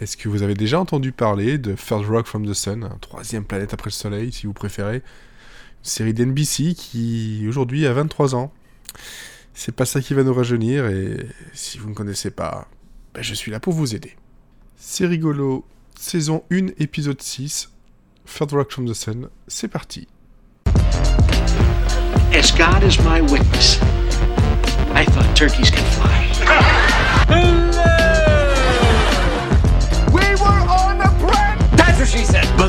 Est-ce que vous avez déjà entendu parler de Third Rock from the Sun, un troisième planète après le Soleil, si vous préférez? Une série d'NBC qui, aujourd'hui, a 23 ans. C'est pas ça qui va nous rajeunir, et si vous ne connaissez pas, ben, je suis là pour vous aider. C'est rigolo, saison 1, épisode 6, Third Rock from the Sun, c'est parti. As God is my witness, I thought turkeys could fly.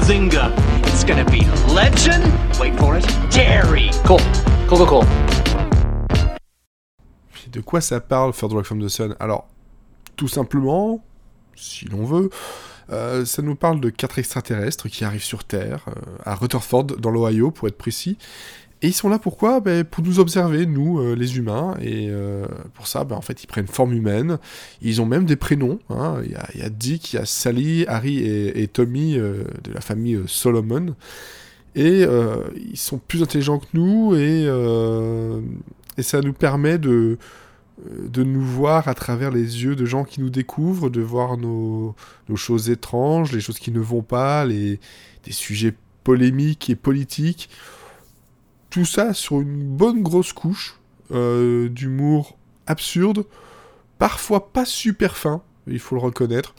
It's gonna be legend. Wait for it. De quoi ça parle, Third from the Sun? Alors, tout simplement, si l'on veut, euh, ça nous parle de quatre extraterrestres qui arrivent sur Terre, euh, à Rutherford, dans l'Ohio, pour être précis. Et ils sont là pourquoi? Ben, Pour nous observer, nous, euh, les humains. Et euh, pour ça, ben, en fait, ils prennent forme humaine. Ils ont même des prénoms. hein. Il y, a, Dick, il y a Sally, Harry et, Tommy euh, de la famille Solomon. Et ils sont plus intelligents que nous et, et ça nous permet de, de nous voir à travers les yeux de gens qui nous découvrent, de voir nos, nos choses étranges, les choses qui ne vont pas, les, des sujets polémiques et politiques. Tout ça sur une bonne grosse couche euh, d'humour absurde, parfois pas super fin, il faut le reconnaître,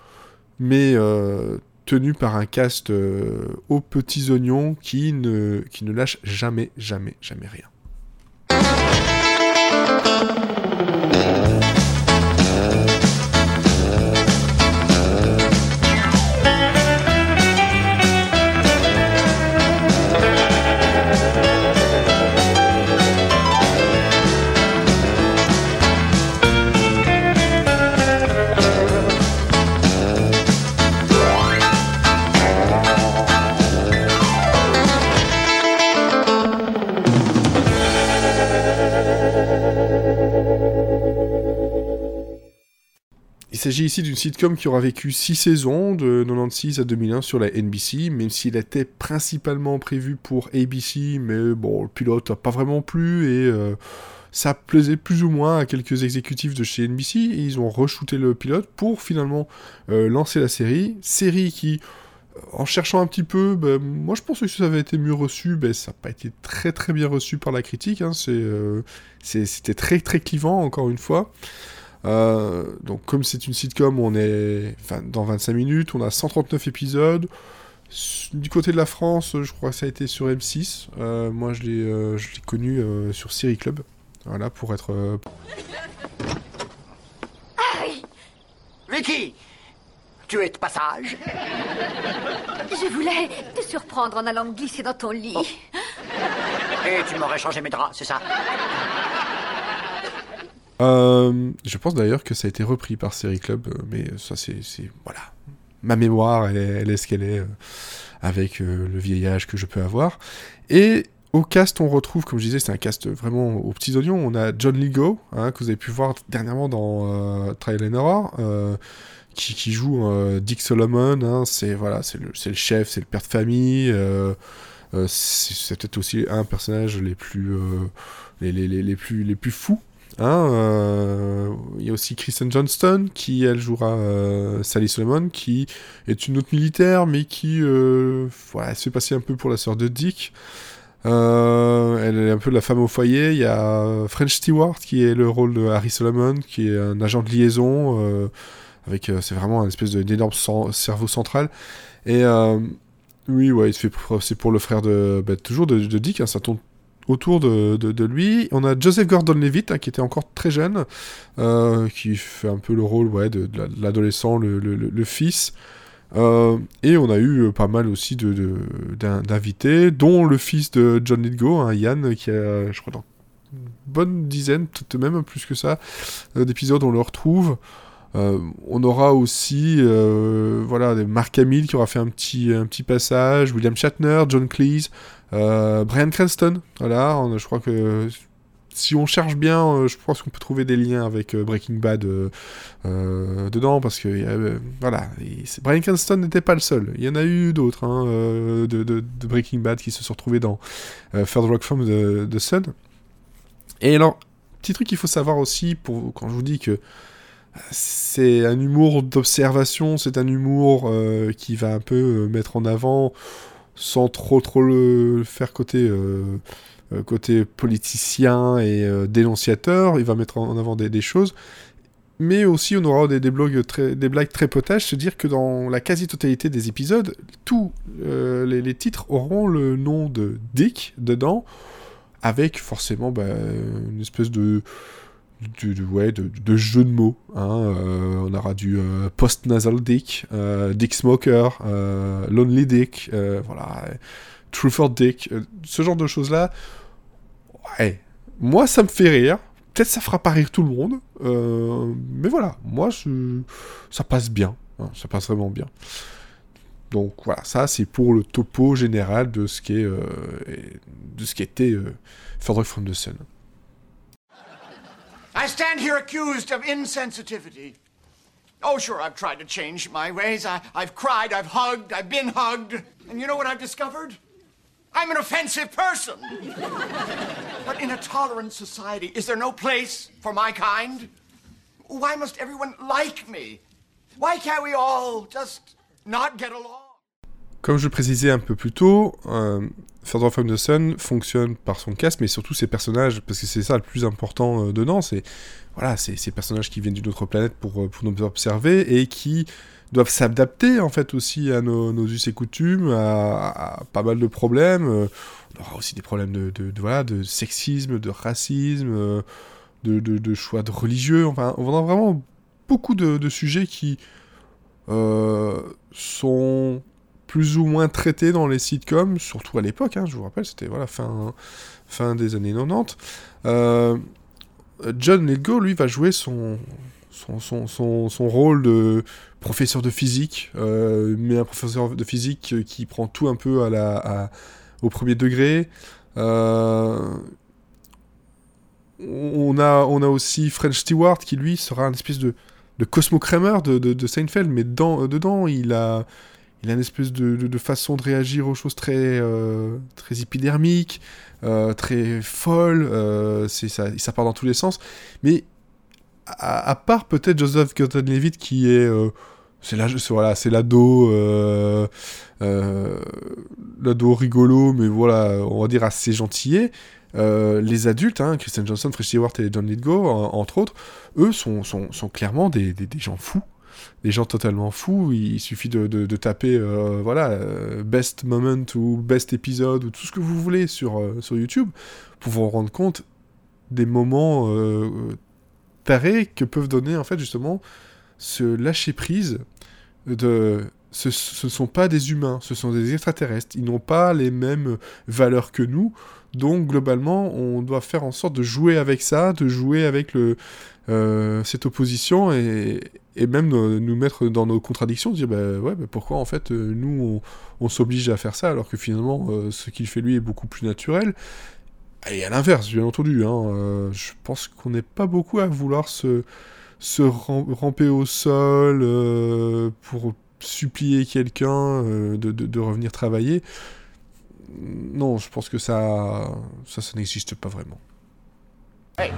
mais euh, tenu par un cast euh, aux petits oignons qui ne, qui ne lâche jamais, jamais, jamais rien. S'agit ici d'une sitcom qui aura vécu 6 saisons, de 96 à 2001 sur la NBC, même s'il était principalement prévu pour ABC, mais bon, le pilote n'a pas vraiment plu et euh, ça plaisait plus ou moins à quelques exécutifs de chez NBC et ils ont re-shooté le pilote pour finalement euh, lancer la série. Série qui, euh, en cherchant un petit peu, ben, moi je pense que ça avait été mieux reçu, ben, ça n'a pas été très très bien reçu par la critique. hein, c'était très très clivant encore une fois. Euh, donc comme c'est une sitcom, on est enfin, dans 25 minutes, on a 139 épisodes. Du côté de la France, je crois que ça a été sur M6. Euh, moi, je l'ai, euh, je l'ai connu euh, sur Série Club. Voilà, pour être... euh, Vicky Tu es de passage Je voulais te surprendre en allant me glisser dans ton lit. Et tu m'aurais changé mes draps, c'est ça? Euh, je pense d'ailleurs que ça a été repris par Série Club, euh, mais ça c'est, voilà, ma mémoire elle est, ce qu'elle est euh, avec le vieillage que je peux avoir. Et au cast on retrouve, comme je disais, c'est un cast vraiment aux petits oignons. On a John Ligo hein, que vous avez pu voir dernièrement dans Trial and euh, qui, joue Dick Solomon, hein, c'est voilà, le, chef, c'est le père de famille, c'est, peut-être aussi un personnage les plus, les plus, les plus fous Hein, euh, il y a aussi Kristen Johnston qui elle jouera euh, Sally Solomon qui est une autre militaire mais qui euh, voilà, elle se fait passer un peu pour la sœur de Dick. Euh, elle est un peu la femme au foyer. Il y a French Stewart qui est le rôle de Harry Solomon qui est un agent de liaison avec c'est vraiment un espèce d'énorme cerveau central et oui ouais c'est pour le frère de bah, toujours de Dick hein, ça tourne autour de, de, lui. On a Joseph Gordon-Levitt, hein, qui était encore très jeune, euh, qui fait un peu le rôle ouais, de, de la- de l'adolescent, le, le- fils. Euh, et on a eu euh, pas mal aussi d'invités, dont le fils de John Lithgow, hein, Yann, qui a, je crois, dans une bonne dizaine, peut-être même plus que ça, d'épisodes, on le retrouve. On aura aussi euh, voilà, Mark Hamill qui aura fait un petit, un petit passage, William Shatner, John Cleese, Brian Cranston. Voilà, on- je crois que si on cherche bien, euh, je pense qu'on peut trouver des liens avec euh, Breaking Bad euh, euh, dedans, parce que euh, voilà, Brian Cranston n'était pas le seul. Il y en a eu d'autres hein, euh, de, de- de Breaking Bad qui se sont retrouvés dans euh, Third Rock from the, the Sun. Et alors, petit truc qu'il faut savoir aussi, pour, quand je vous dis que c'est un humour d'observation, c'est un humour euh, qui va un peu euh, mettre en avant, sans trop trop le faire côté, euh, euh, côté politicien et euh, dénonciateur, il va mettre en avant des, choses. Mais aussi, on aura des, des, très, des blagues très potages, se dire que dans la quasi-totalité des épisodes, tous les, les titres auront le nom de Dick dedans, avec forcément bah, une espèce de, de, de- ouais, de, de jeu de mots. hein. Euh, on aura du euh, post-nasal dick, euh, dick smoker, lonely dick, voilà, euh, truther dick, ce genre de choses-là. Moi ça me fait rire. Peut-être ça fera pas rire tout le monde, mais voilà, moi ça passe bien, hein, ça passe vraiment bien. Donc voilà, ça c'est pour le topo général de ce qui est, de ce qui était Further from the Sun. I stand here accused of insensitivity. Oh, sure, I've tried to change my ways. I, I've cried, I've hugged, I've been hugged. And you know what I've discovered? I'm an offensive person. but in a tolerant society, is there no place for my kind? Why must everyone like me? Why can't we all just not get along? Comme je précisais un peu plus tôt, euh, Further from the Sun fonctionne par son casque, mais surtout ses personnages, parce que c'est ça le plus important euh, dedans, c'est voilà, ces personnages qui viennent d'une autre planète pour, euh, pour nous observer et qui doivent s'adapter en fait aussi à nos, nos us et coutumes, à, pas mal de problèmes. euh, on aura aussi des problèmes de, voilà, de sexisme, de racisme, de, choix de religieux. Enfin, on a vraiment beaucoup de, sujets qui sont plus ou moins traités dans les sitcoms, surtout à l'époque, hein, je vous rappelle, c'était voilà, fin, fin des années 90. Euh, John Lithgow, lui, va jouer son, son, son, son, rôle de professeur de physique, euh, mais un professeur de physique qui prend tout un peu à la, au premier degré. Euh, on, a, on a aussi French Stewart qui, lui, sera un espèce de, de Cosmo Kramer de, de, de Seinfeld, mais dans, dedans, il a, il a une espèce de, façon de réagir aux choses très, euh, très épidermique, euh, très folle, euh, ça, ça part dans tous les sens. Mais à, part peut-être Joseph Gordon-Levitt qui est... euh, c'est la- voilà, c'est l'ado, euh, l'ado rigolo, mais voilà, on va dire assez gentillet. Les adultes, hein, Kristen Johnson, Fresh Stewart et John Lithgow, en- entre autres, eux sont, sont, sont clairement des, des gens fous. Des gens totalement fous. Il suffit de, de, taper euh, voilà, euh, best moment ou best épisode ou tout ce que vous voulez sur, euh, sur YouTube pour vous rendre compte des moments tarés que peuvent donner en fait justement ce lâcher prise de ce, ne sont pas des humains, ce sont des extraterrestres. Ils n'ont pas les mêmes valeurs que nous. Donc globalement, on doit faire en sorte de jouer avec ça, de jouer avec le, cette opposition et, et même nous mettre dans nos contradictions, dire bah ouais, bah pourquoi en fait euh, nous on, s'oblige à faire ça alors que finalement euh, ce qu'il fait lui est beaucoup plus naturel. Et à l'inverse, bien entendu, hein, euh, je pense qu'on n'est pas beaucoup à vouloir se, se ram- ramper au sol pour supplier quelqu'un de, revenir travailler. Non, je pense que ça, ça n'existe pas vraiment. Hey,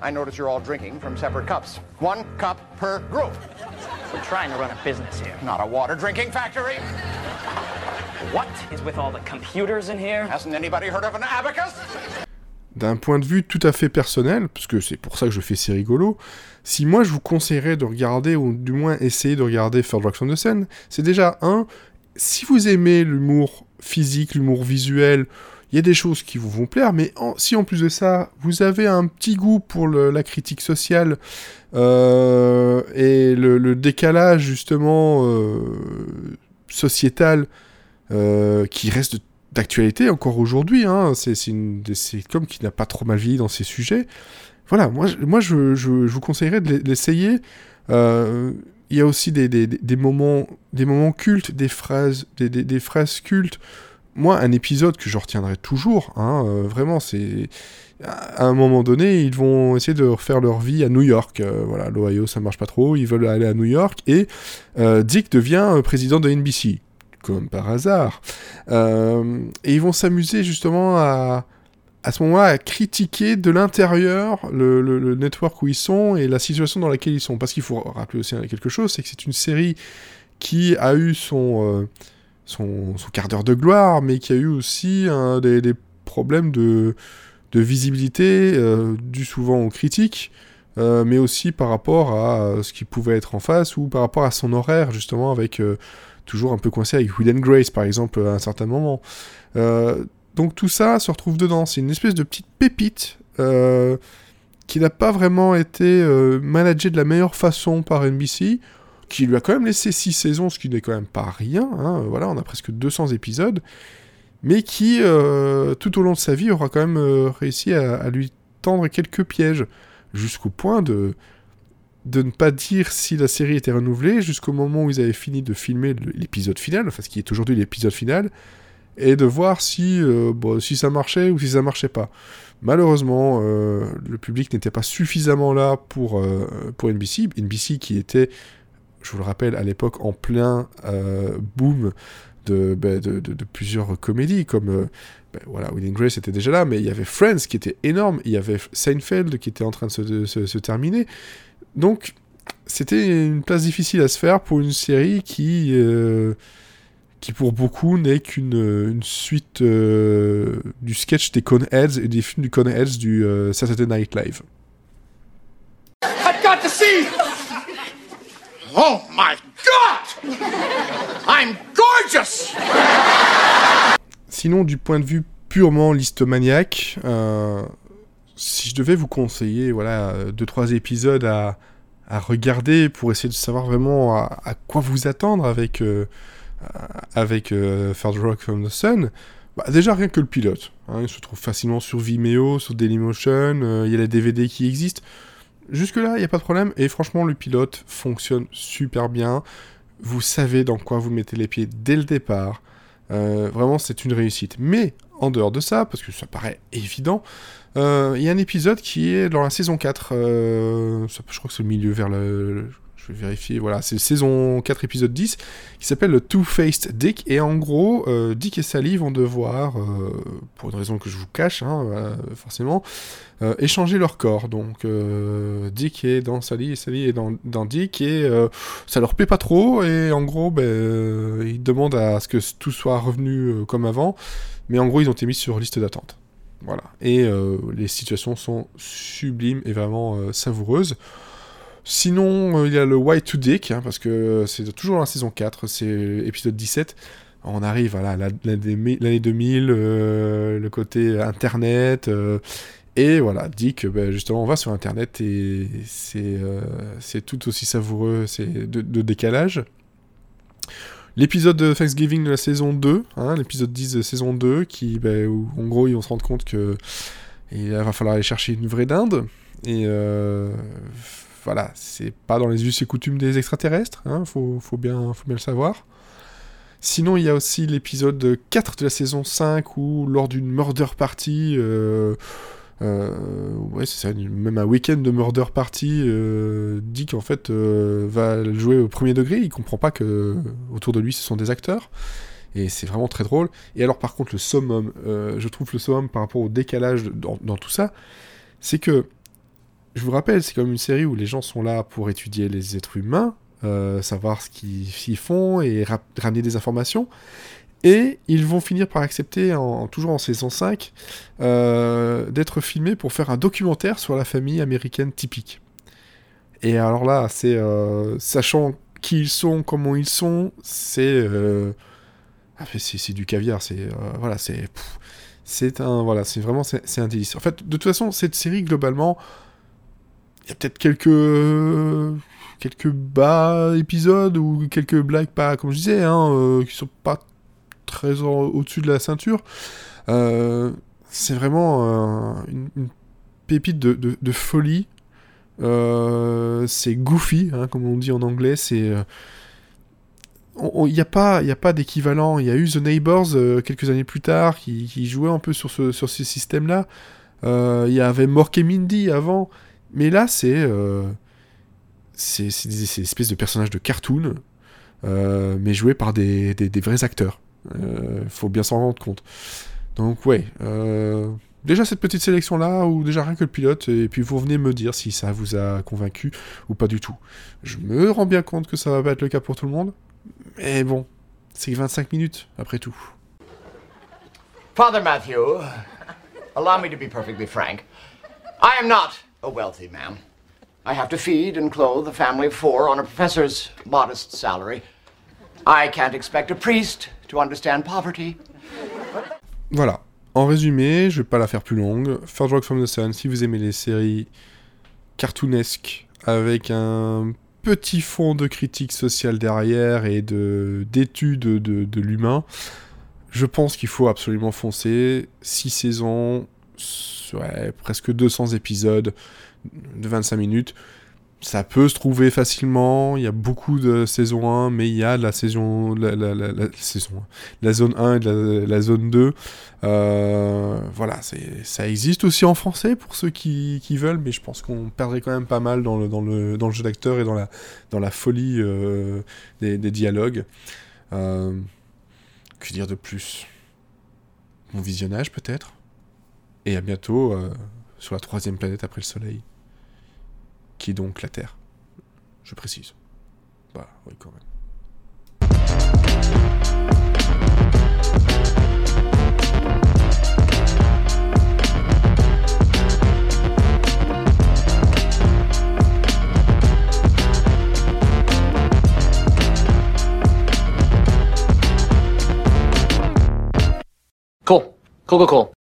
I notice you're all drinking from separate cups. One cup per group. We're trying to run a business here. Not a water drinking factory. What is with all the computers in here? Hasn't anybody heard of an abacus? D'un point de vue tout à fait personnel, parce que c'est pour ça que je fais C'est rigolo, si moi je vous conseillerais de regarder, ou du moins essayer de regarder Third Rock on the Sun, c'est déjà un, si vous aimez l'humour physique, l'humour visuel, il y a des choses qui vous vont plaire, mais si en plus de ça, vous avez un petit goût pour la critique sociale euh, et le, décalage justement euh, sociétal euh, qui reste d'actualité encore aujourd'hui, hein, c'est sitcoms qui n'a pas trop mal vieilli dans ces sujets. Voilà, moi, moi je, vous conseillerais de l'e- de l'essayer. Il y a aussi des, moments, des moments cultes, des phrases, des phrases cultes. Moi, un épisode que je retiendrai toujours, hein, euh, vraiment, c'est à un moment donné, ils vont essayer de refaire leur vie à New York. Euh, voilà, l'Ohio, ça marche pas trop. Ils veulent aller à New York et euh, Dick devient président de NBC, comme par hasard. Et ils vont s'amuser justement à, à ce moment-là, à critiquer de l'intérieur le, le, network où ils sont et la situation dans laquelle ils sont. Parce qu'il faut rappeler aussi quelque chose, c'est que c'est une série qui a eu son, son, quart d'heure de gloire, mais qui a eu aussi hein, des, problèmes de, visibilité, euh, dû souvent aux critiques, euh, mais aussi par rapport à ce qui pouvait être en face, ou par rapport à son horaire, justement, avec euh, toujours un peu coincé avec Will Grace, par exemple, à un certain moment. Euh, donc tout ça se retrouve dedans. C'est une espèce de petite pépite euh, qui n'a pas vraiment été euh, managée de la meilleure façon par NBC, qui lui a quand même laissé 6 saisons, ce qui n'est quand même pas rien. Hein. Voilà, on a presque 200 épisodes, mais qui, euh, tout au long de sa vie, aura quand même euh, réussi à, lui tendre quelques pièges, jusqu'au point de de ne pas dire si la série était renouvelée jusqu'au moment où ils avaient fini de filmer l'épisode final, enfin ce qui est aujourd'hui l'épisode final, et de voir si, euh, si ça marchait ou si ça marchait pas. Malheureusement, le public n'était pas suffisamment là pour, pour NBC. NBC qui était, je vous le rappelle, à l'époque en plein euh, boom de, bah, de, plusieurs comédies, comme ben, voilà, Grace était déjà là, mais il y avait Friends qui était énorme, il y avait Seinfeld qui était en train de se, terminer. Donc, c'était une place difficile à se faire pour une série qui, euh, qui pour beaucoup n'est qu'une une suite euh, du sketch des Coneheads et des films du Coneheads du euh, Saturday Night Live. I've got to see! Oh my god! I'm gorgeous! Sinon, du point de vue purement listomaniaque, euh, si je devais vous conseiller, voilà, deux trois épisodes à, à regarder pour essayer de savoir vraiment à, quoi vous attendre avec euh, avec euh, Rock from the Sun, bah, déjà rien que le pilote, hein, il se trouve facilement sur Vimeo, sur Dailymotion, euh, il y a les DVD qui existent. Jusque là, il n'y a pas de problème et franchement, le pilote fonctionne super bien. Vous savez dans quoi vous mettez les pieds dès le départ. Euh, vraiment, c'est une réussite. Mais en dehors de ça, parce que ça paraît évident, il euh, y a un épisode qui est dans la saison 4. Euh, je crois que c'est le milieu vers le. Je vais vérifier. Voilà, c'est saison 4, épisode 10, qui s'appelle le Two-Faced Dick. Et en gros, euh, Dick et Sally vont devoir, pour une raison que je vous cache, hein, forcément, échanger leur corps. Donc, Dick est dans Sally et Sally est dans, Dick. Et ça leur plaît pas trop. Et en gros, ben, ils demandent à ce que tout soit revenu comme avant. Mais en gros, ils ont été mis sur liste d'attente. Voilà. Et euh, les situations sont sublimes et vraiment euh, savoureuses. Sinon, euh, il y a le White to Dick, hein, parce que c'est toujours la saison 4, c'est épisode 17. On arrive à l'année 2000, euh, le côté Internet. et voilà, Dick, ben, justement, on va sur Internet et c'est tout aussi savoureux, c'est de, décalage. L'épisode de Thanksgiving de la saison 2, hein, l'épisode 10 de saison 2, qui, bah, où en gros ils vont se rendre compte que il va falloir aller chercher une vraie dinde. Et euh, voilà, c'est pas dans les us et coutumes des extraterrestres, hein, faut, bien, faut bien le savoir. Sinon, il y a aussi l'épisode 4 de la saison 5 où, lors d'une murder party, euh, euh, c'est ça, même un week-end de murder party, euh, Dick en fait euh, va jouer au premier degré, il comprend pas que autour de lui ce sont des acteurs, et c'est vraiment très drôle. Et alors par contre le summum, je trouve le summum par rapport au décalage dans tout ça, c'est que, je vous rappelle, c'est comme une série où les gens sont là pour étudier les êtres humains, euh, savoir ce qu'ils font et ramener des informations. Et ils vont finir par accepter, toujours en saison 5, euh, d'être filmés pour faire un documentaire sur la famille américaine typique. Et alors là, c'est euh, sachant qui ils sont, comment ils sont, c'est euh, c'est du caviar. C'est voilà, c'est c'est un voilà, c'est vraiment c'est un délice. En fait, de toute façon, cette série globalement, y a peut-être quelques quelques bas épisodes ou quelques blagues pas comme je disais, hein, euh, qui sont pas très au-dessus de la ceinture. Euh, c'est vraiment euh, une, pépite de, folie. Euh, c'est goofy, hein, comme on dit en anglais. C'est il n'y a pas, y a pas d'équivalent. Il y a eu The Neighbors euh, quelques années plus tard qui, qui, jouait un peu sur ce, sur ce système-là. Il euh, y avait Mork et Mindy avant. Mais là, c'est euh, c'est des, espèces de personnages de cartoon, mais joués par des, des, vrais acteurs. Il faut bien s'en rendre compte. Donc, ouais. déjà cette petite sélection là, ou déjà rien que le pilote, et puis vous venez me dire si ça vous a convaincu ou pas du tout. Je me rends bien compte que ça va pas être le cas pour tout le monde, mais bon, c'est 25 minutes après tout. Father Matthew, allow me to be perfectly frank. I am not a wealthy man. I have to feed and clothe a family of four on a professor's modest salary. I can't expect a priest to understand poverty. Voilà. En résumé, je vais pas la faire plus longue. Third Rock from the Sun, si vous aimez les séries cartoonesques avec un petit fond de critique sociale derrière et de d'étude de, de l'humain, je pense qu'il faut absolument foncer. 6 saisons, ouais, presque 200 épisodes de 25 minutes. Ça peut se trouver facilement, il y a beaucoup de saison 1, mais il y a la saison, la, saison la zone 1 et la, zone 2. Euh, voilà, ça existe aussi en français pour ceux qui, veulent, mais je pense qu'on perdrait quand même pas mal dans le, dans le, dans le jeu d'acteur et dans la, dans la folie euh, des, des, dialogues. Euh, que dire de plus? Mon visionnage peut-être? Et à bientôt euh, sur la troisième planète après le Soleil qui est donc la Terre. Je précise. Bah oui quand même. Cool. Cool, cool, cool.